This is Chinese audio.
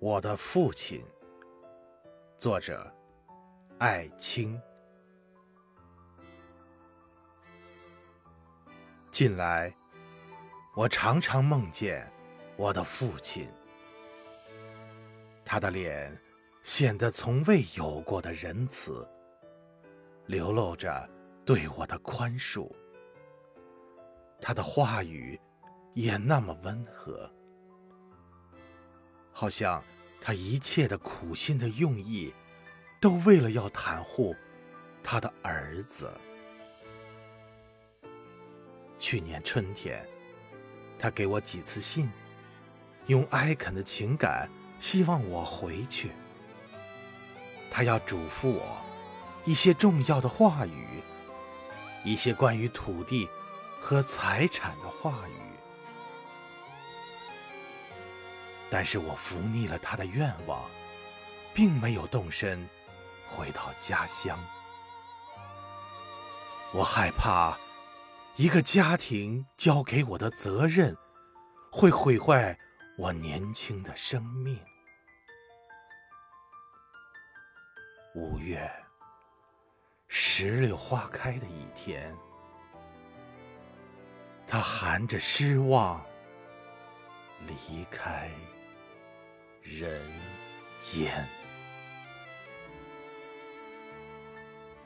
我的父亲，作者艾青。近来，我常常梦见我的父亲，他的脸显得从未有过的仁慈，流露着对我的宽恕，他的话语也那么温和。好像他一切的苦心的用意，都为了要袒护他的儿子。去年春天，他给我几次信，用哀恳的情感希望我回去。他要嘱咐我一些重要的话语，一些关于土地和财产的话语。但是我服逆了他的愿望，并没有动身回到家乡。我害怕一个家庭交给我的责任会毁坏我年轻的生命。五月，石榴花开的一天，他含着失望离开。人间。